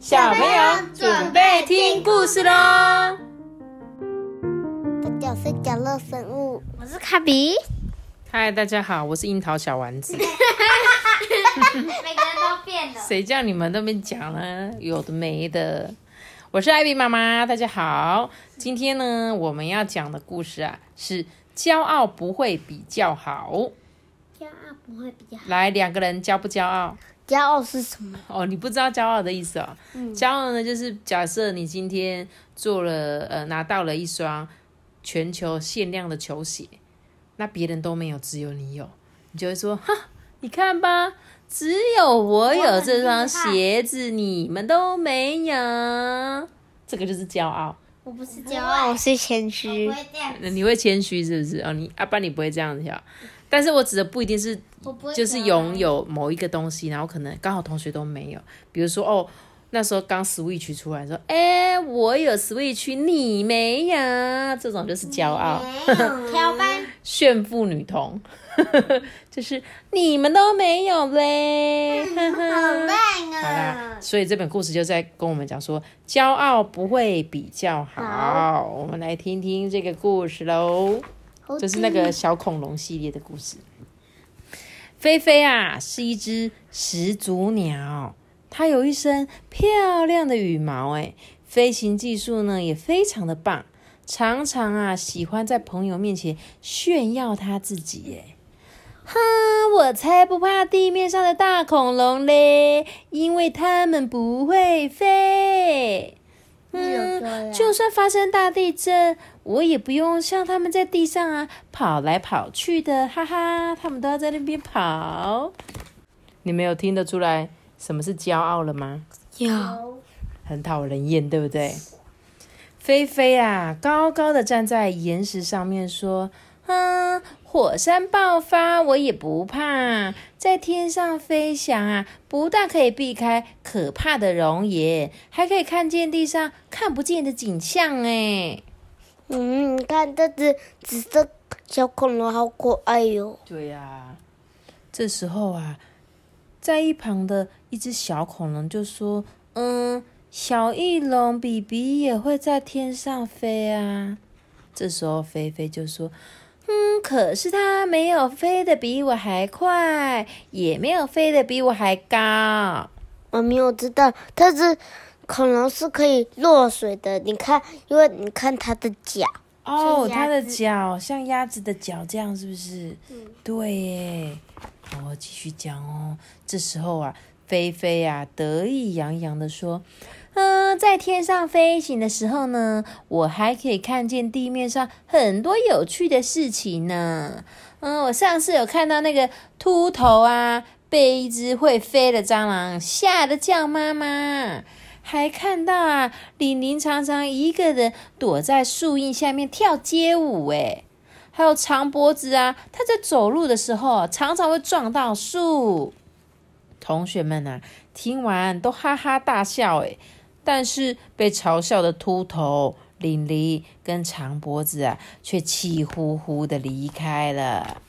小朋友准备听故事喽！我是角落生物，我是卡比。嗨，大家好，我是樱桃小丸子。每个人都变了。谁叫你们都没讲呢？有的没的。我是艾比妈妈，大家好。今天呢，我们要讲的故事啊，是骄傲不会比较好。骄傲不会比较好。来，两个人骄不骄傲？骄傲是什么？哦，你不知道骄傲的意思哦。骄傲呢，就是假设你今天做了呃，拿到了一双全球限量的球鞋，那别人都没有，只有你有，你就会说哈，你看吧，只有我有这双鞋子，你们都没有。这个就是骄傲。我不是骄傲，我是谦虚。那你会谦虚是不是？哦，你阿爸你不会这样子笑。但是我指的不一定是，就是拥有某一个东西，然后可能刚好同学都没有。比如说，哦，那时候刚 Switch 出来，说，哎，我有 Switch，你没有，这种就是骄傲，挑班，炫富女童，就是你们都没有嘞，好烂啊！好啦，所以这本故事就在跟我们讲说，骄傲不会比较好。我们来听听这个故事喽。就是那个小恐龙系列的故事。菲菲啊，是一只始祖鸟，它有一身漂亮的羽毛，哎，飞行技术呢也非常的棒，常常啊喜欢在朋友面前炫耀它自己，哎，哈，我才不怕地面上的大恐龙嘞，因为它们不会飞。嗯，就算发生大地震，我也不用像他们在地上啊跑来跑去的，哈哈，他们都要在那边跑。你没有听得出来什么是骄傲了吗？有，很讨人厌，对不对？菲菲啊，高高的站在岩石上面说：“哼。”火山爆发，我也不怕。在天上飞翔啊，不但可以避开可怕的熔岩，还可以看见地上看不见的景象。哎，嗯，你看这只紫色小恐龙好可爱哟。对呀，这时候啊，在一旁的一只小恐龙就说：“嗯，小翼龙比比也会在天上飞啊。”这时候菲菲就说。嗯，可是它没有飞得比我还快，也没有飞得比我还高。妈咪，我知道，它是恐龙是可以落水的。你看，因为你看它的脚。哦，它的脚像鸭子的脚这样，是不是？嗯，对耶。好继续讲哦。这时候啊，菲菲啊得意洋洋的说。嗯，在天上飞行的时候呢，我还可以看见地面上很多有趣的事情呢。嗯，我上次有看到那个秃头啊，被一只会飞的蟑螂吓得叫妈妈，还看到啊，玲玲常常一个人躲在树荫下面跳街舞，诶还有长脖子啊，他在走路的时候常常会撞到树。同学们啊，听完都哈哈大笑，诶但是被嘲笑的秃头、玲玲跟长脖子啊，却气呼呼的离开了。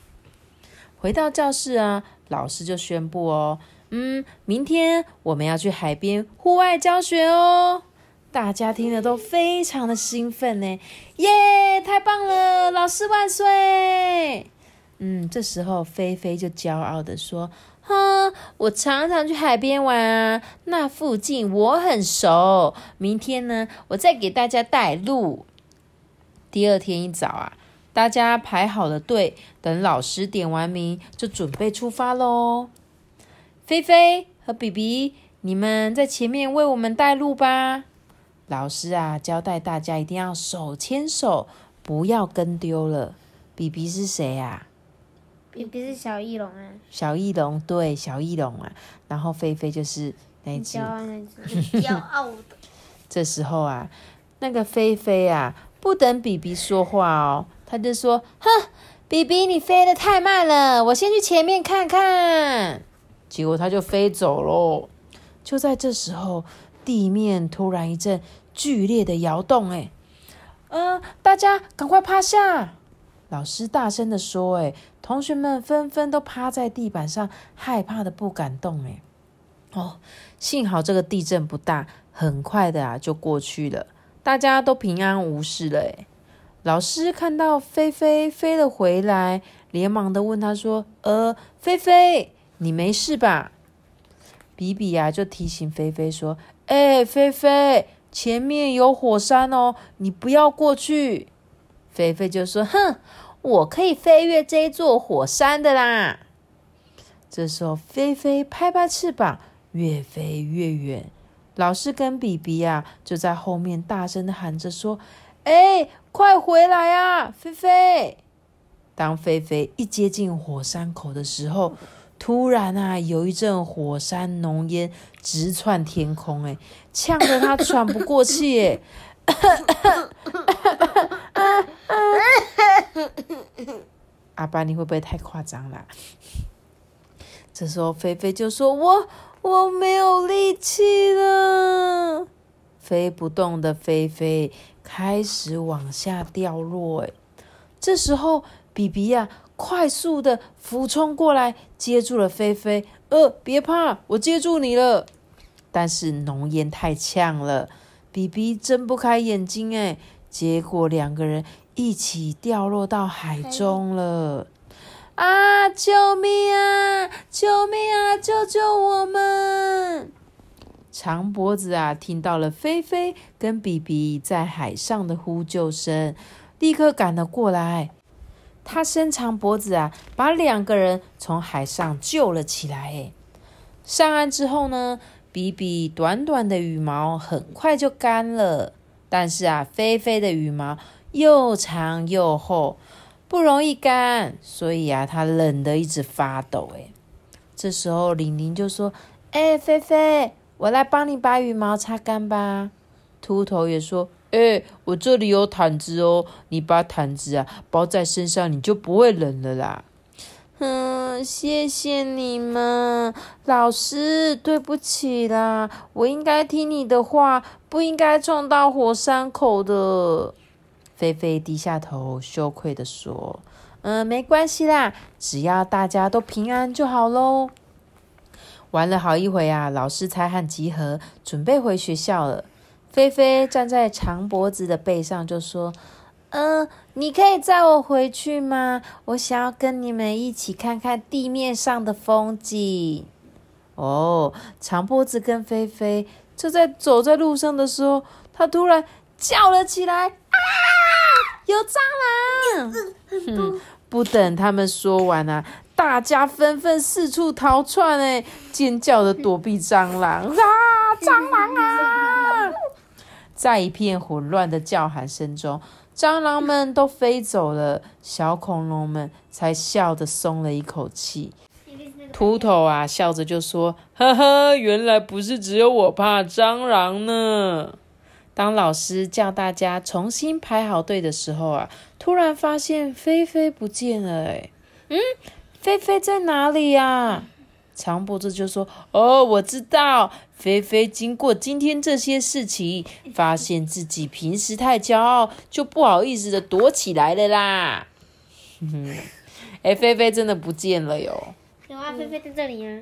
回到教室啊，老师就宣布哦，嗯，明天我们要去海边户外教学哦。大家听了都非常的兴奋呢，耶，太棒了，老师万岁！嗯，这时候菲菲就骄傲的说。哼，我常常去海边玩啊，那附近我很熟。明天呢，我再给大家带路。第二天一早啊，大家排好了队，等老师点完名，就准备出发喽。菲菲和比比，你们在前面为我们带路吧。老师啊，交代大家一定要手牵手，不要跟丢了。比比是谁呀？比比是小翼龙啊，小翼龙对小翼龙啊，然后菲菲就是那只骄傲那只骄傲的。这时候啊，那个菲菲啊，不等比比说话哦，他就说：“哼，比比你飞得太慢了，我先去前面看看。”结果他就飞走喽。就在这时候，地面突然一阵剧烈的摇动，哎，呃，大家赶快趴下！老师大声的说：“哎。”同学们纷纷都趴在地板上，害怕的不敢动。哎，哦，幸好这个地震不大，很快的啊就过去了，大家都平安无事了。哎老师看到菲菲飞了回来，连忙的问他说：“呃，菲菲，你没事吧？”比比呀就提醒菲菲说：“哎，菲菲，前面有火山哦，你不要过去。”菲菲就说：“哼，我可以飞越这座火山的啦。”这时候，菲菲拍拍翅膀，越飞越远。老师跟比比呀就在后面大声的喊着说：“哎，快回来啊，菲菲！”当菲菲一接近火山口的时候，突然啊，有一阵火山浓烟直窜天空，哎，呛得他喘不过气，哎。阿爸，你会不会太夸张啦？这时候，菲菲就说：“我我没有力气了。”飞不动的菲菲开始往下掉落。哎，这时候，比比呀，快速的俯冲过来，接住了菲菲。呃，别怕，我接住你了。但是浓烟太呛了，比比睁不开眼睛。哎，结果两个人一起掉落到海中了。啊！救命啊！救命啊！救救我们！长脖子啊，听到了菲菲跟比比在海上的呼救声，立刻赶了过来。他伸长脖子啊，把两个人从海上救了起来。上岸之后呢，比比短短的羽毛很快就干了，但是啊，菲菲的羽毛又长又厚，不容易干，所以啊，它冷得一直发抖。哎，这时候玲玲就说：“哎，菲菲。”我来帮你把羽毛擦干吧。秃头也说：“哎，我这里有毯子哦，你把毯子啊包在身上，你就不会冷了啦。”嗯，谢谢你们，老师，对不起啦，我应该听你的话，不应该撞到火山口的。菲菲低下头，羞愧的说：“嗯，没关系啦，只要大家都平安就好喽。”玩了好一会啊，老师才喊集合，准备回学校了。菲菲站在长脖子的背上，就说：“嗯，你可以载我回去吗？我想要跟你们一起看看地面上的风景。”哦，长脖子跟菲菲就在走在路上的时候，他突然叫了起来：“啊，有蟑螂！”不等他们说完啊。大家纷纷四处逃窜，哎，尖叫的躲避蟑螂啊！蟑螂啊！在一片混乱的叫喊声中，蟑螂们都飞走了，小恐龙们才笑着松了一口气。秃头啊，笑着就说：“呵呵，原来不是只有我怕蟑螂呢。”当老师叫大家重新排好队的时候啊，突然发现菲菲不见了，哎，嗯。菲菲在哪里呀？长脖子就说：“哦，我知道，菲菲经过今天这些事情，发现自己平时太骄傲，就不好意思的躲起来了啦。”哼哼，哎，菲菲真的不见了哟。有啊，菲菲在这里啊。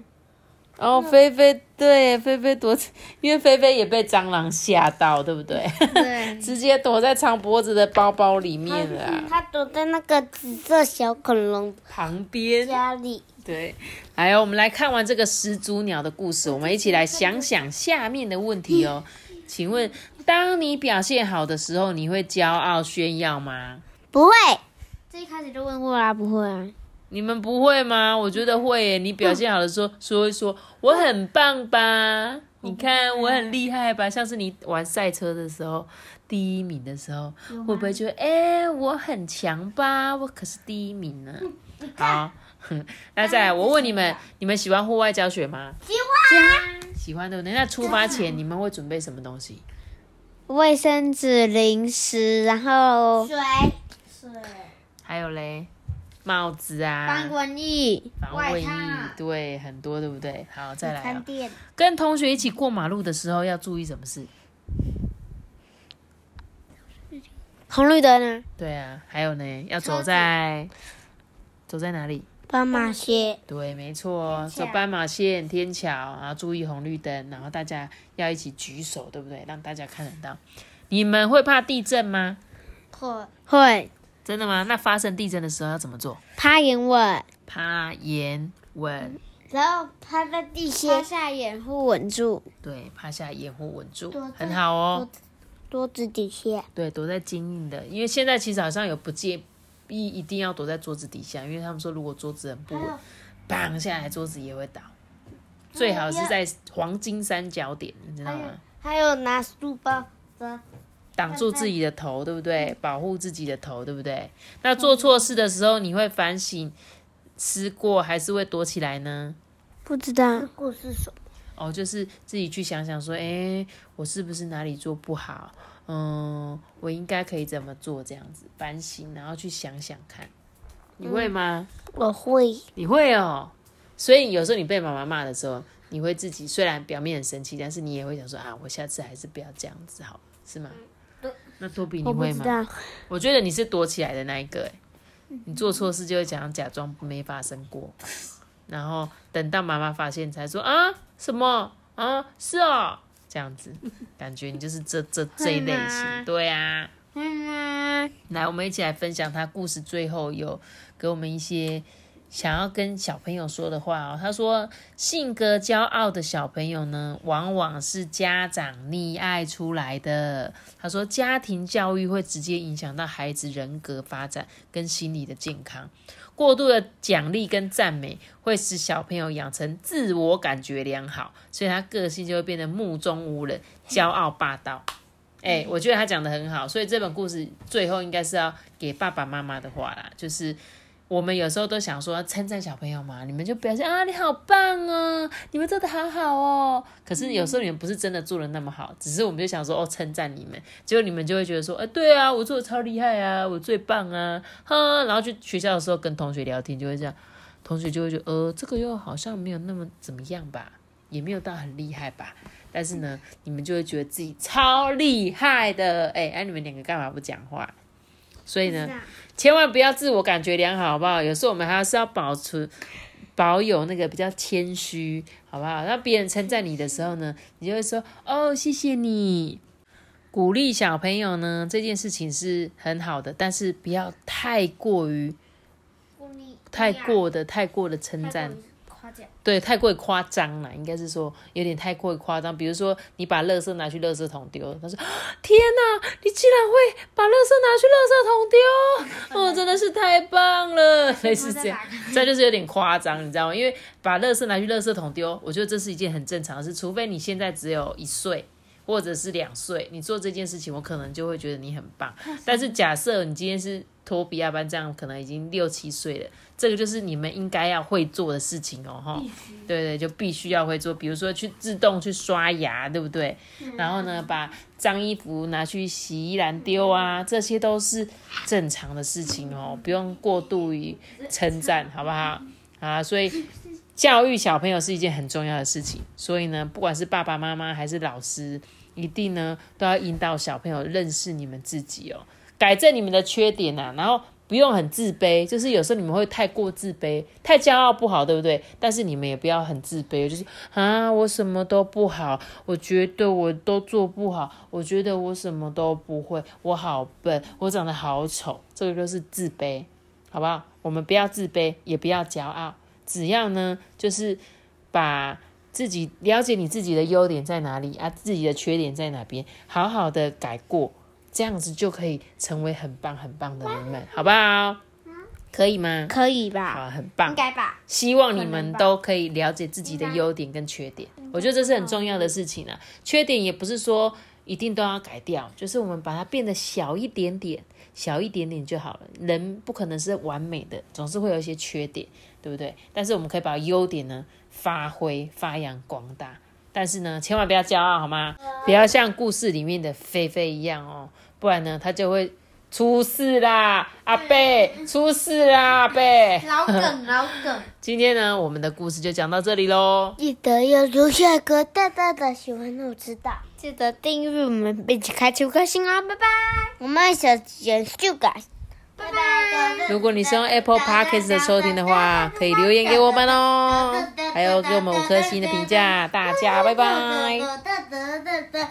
哦，菲菲对，菲菲躲，因为菲菲也被蟑螂吓到，对不对？对，直接躲在长脖子的包包里面了。他躲在那个紫色小恐龙旁边家里。对，还有我们来看完这个始祖鸟的故事，我们一起来想想下面的问题哦。请问，当你表现好的时候，你会骄傲炫耀吗？不会，这一开始就问过啦，不会啊。你们不会吗？我觉得会耶。你表现好的时候，说一说我很棒吧？你看我很厉害吧？像是你玩赛车的时候，第一名的时候，会不会觉得哎我很强吧？我可是第一名呢。好，那再来，我问你们，你们喜欢户外教学吗？喜欢，喜欢对不对？那出发前你们会准备什么东西？卫生纸、零食，然后水，水，还有嘞。帽子啊，防蚊液，防蚊液，对，很多，对不对？好，再来啊。跟同学一起过马路的时候要注意什么事？红绿灯呢？对啊，还有呢，要走在走在哪里？斑马线，对，没错，走斑马线、天桥，然后注意红绿灯，然后大家要一起举手，对不对？让大家看得到。你们会怕地震吗？会会真的吗？那发生地震的时候要怎么做？趴眼稳，趴、眼、稳，然后趴在地趴下，下掩护稳住，对，趴下掩护稳住很好哦。桌子底下。对，躲在坚硬的，因为现在其实好像有不介意一定要躲在桌子底下，因为他们说如果桌子很不稳，砰下来桌子也会倒。最好是在黄金三角点，你知道吗？还有拿书包的，挡住自己的头，对不对？保护自己的头，对不对？那做错事的时候，你会反省、思过，还是会躲起来呢？不知道故事什么？哦，就是自己去想想说，诶，我是不是哪里做不好？嗯，我应该可以怎么做？这样子反省，然后去想想看，你会吗？我会，你会哦。所以有时候你被妈妈骂的时候，你会自己虽然表面很生气，但是你也会想说啊，我下次还是不要这样子好了，是吗？那多比你会吗？我觉得你是躲起来的那一个、欸，你做错事就会讲假装没发生过，然后等到妈妈发现才说啊什么啊是哦这样子，感觉你就是这这这一类型，对啊。嗯，来，我们一起来分享他故事最后有给我们一些想要跟小朋友说的话哦。他说，性格骄傲的小朋友呢，往往是家长溺爱出来的。他说，家庭教育会直接影响到孩子人格发展跟心理的健康。过度的奖励跟赞美会使小朋友养成自我感觉良好，所以他个性就会变得目中无人、骄傲霸道。哎、我觉得他讲的很好，所以这本故事最后应该是要给爸爸妈妈的话啦，就是我们有时候都想说称赞小朋友嘛，你们就表现啊，你好棒哦，你们做的好好哦。可是有时候你们不是真的做的那么好，只是我们就想说哦称赞你们，结果你们就会觉得说，哎、对啊，我做的超厉害啊，我最棒啊，哈，然后去学校的时候跟同学聊天就会这样，同学就会觉得呃这个又好像没有那么怎么样吧，也没有到很厉害吧。但是呢，你们就会觉得自己超厉害的，哎、哎、你们两个干嘛不讲话？所以呢，千万不要自我感觉良好，好不好？有时候我们还是要保持保有那个比较谦虚，好不好？让别人称赞你的时候呢，你就会说哦，谢谢你。鼓励小朋友呢，这件事情是很好的，但是不要太过于太过的太过的称赞。夸奖，对，太过于夸张了，应该是说有点太过于夸张。比如说，你把垃圾拿去垃圾桶丢，他说：“ 天哪，你竟然会把垃圾拿去垃圾桶丢！哦，真的是太棒了。”类似这样，这就是有点夸张，你知道吗？因为把垃圾拿去垃圾桶丢，我觉得这是一件很正常的事，除非你现在只有一岁。或者是两岁，你做这件事情，我可能就会觉得你很棒。但是假设你今天是托比亚班这样，可能已经六七岁了，这个就是你们应该要会做的事情哦，哈。对对，就必须要会做，比如说去自动去刷牙，对不对？然后呢，把脏衣服拿去洗衣篮丢啊，这些都是正常的事情哦，不用过度于称赞，好不好？啊，所以教育小朋友是一件很重要的事情，所以呢，不管是爸爸妈妈还是老师，一定呢都要引导小朋友认识你们自己哦，改正你们的缺点呐、然后不用很自卑，就是有时候你们会太过自卑，太骄傲不好，对不对？但是你们也不要很自卑，就是啊，我什么都不好，我觉得我都做不好，我觉得我什么都不会，我好笨，我长得好丑，这个就是自卑，好不好？我们不要自卑，也不要骄傲，只要呢，就是把自己了解你自己的优点在哪里啊，自己的缺点在哪边，好好的改过，这样子就可以成为很棒很棒的人们，好不好？可以吗？可以吧？好，很棒应。该吧？希望你们都可以了解自己的优点跟缺点，我觉得这是很重要的事情啊。缺点也不是说一定都要改掉，就是我们把它变得小一点点，小一点点就好了。人不可能是完美的，总是会有一些缺点，对不对？但是我们可以把优点呢发挥、发扬光大。但是呢，千万不要骄傲，好吗？不要像故事里面的菲菲一样哦，不然呢，他就会出事啦，阿贝出事啦，阿贝。老梗，老梗，今天呢，我们的故事就讲到这里喽。记得要留下一个大大的喜欢我知道，记得订阅我们，并且开启五颗星哦，拜拜。我们小简秀感，拜拜。如果你是用 Apple Podcast 的收听的话，可以留言给我们哦，还有给我们五颗星的评价。大家拜拜。拜。